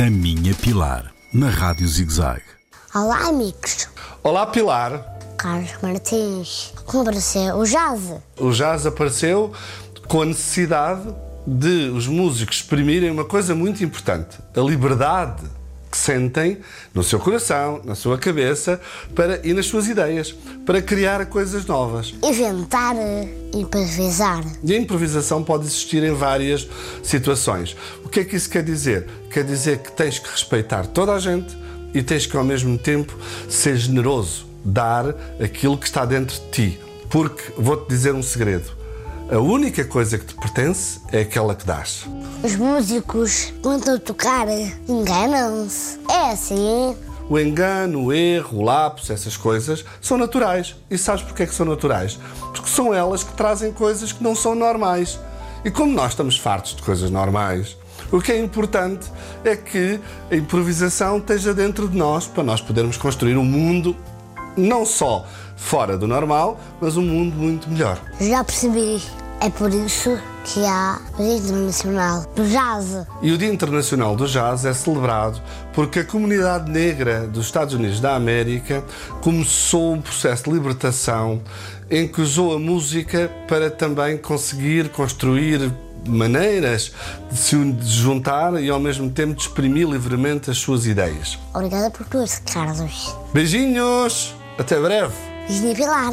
A Minha Pilar, na Rádio ZigZag. Olá, amigos. Olá, Pilar. Carlos Martins. Como apareceu o jazz? O jazz apareceu com a necessidade de os músicos exprimirem uma coisa muito importante: a liberdade que sentem no seu coração, na sua cabeça para, e nas suas ideias, para criar coisas novas. Inventar, eh, improvisar. E a improvisação pode existir em várias situações. O que é que isso quer dizer? Quer dizer que tens que respeitar toda a gente e tens que, ao mesmo tempo, ser generoso, dar aquilo que está dentro de ti. Porque, vou-te dizer um segredo: a única coisa que te pertence é aquela que dás. Os músicos, quando estão a tocar, enganam-se. É assim. O engano, o erro, o lapso, essas coisas são naturais. E sabes porquê que são naturais? Porque são elas que trazem coisas que não são normais. E como nós estamos fartos de coisas normais, o que é importante é que a improvisação esteja dentro de nós para nós podermos construir um mundo não só fora do normal, mas um mundo muito melhor. Já percebi. É por isso que há o Dia Internacional do Jazz. E o Dia Internacional do Jazz é celebrado porque a comunidade negra dos Estados Unidos da América começou um processo de libertação em que usou a música para também conseguir construir maneiras de se juntar e ao mesmo tempo de exprimir livremente as suas ideias. Obrigada por tudo, Carlos. Beijinhos! Até breve! Beijinho Pilar.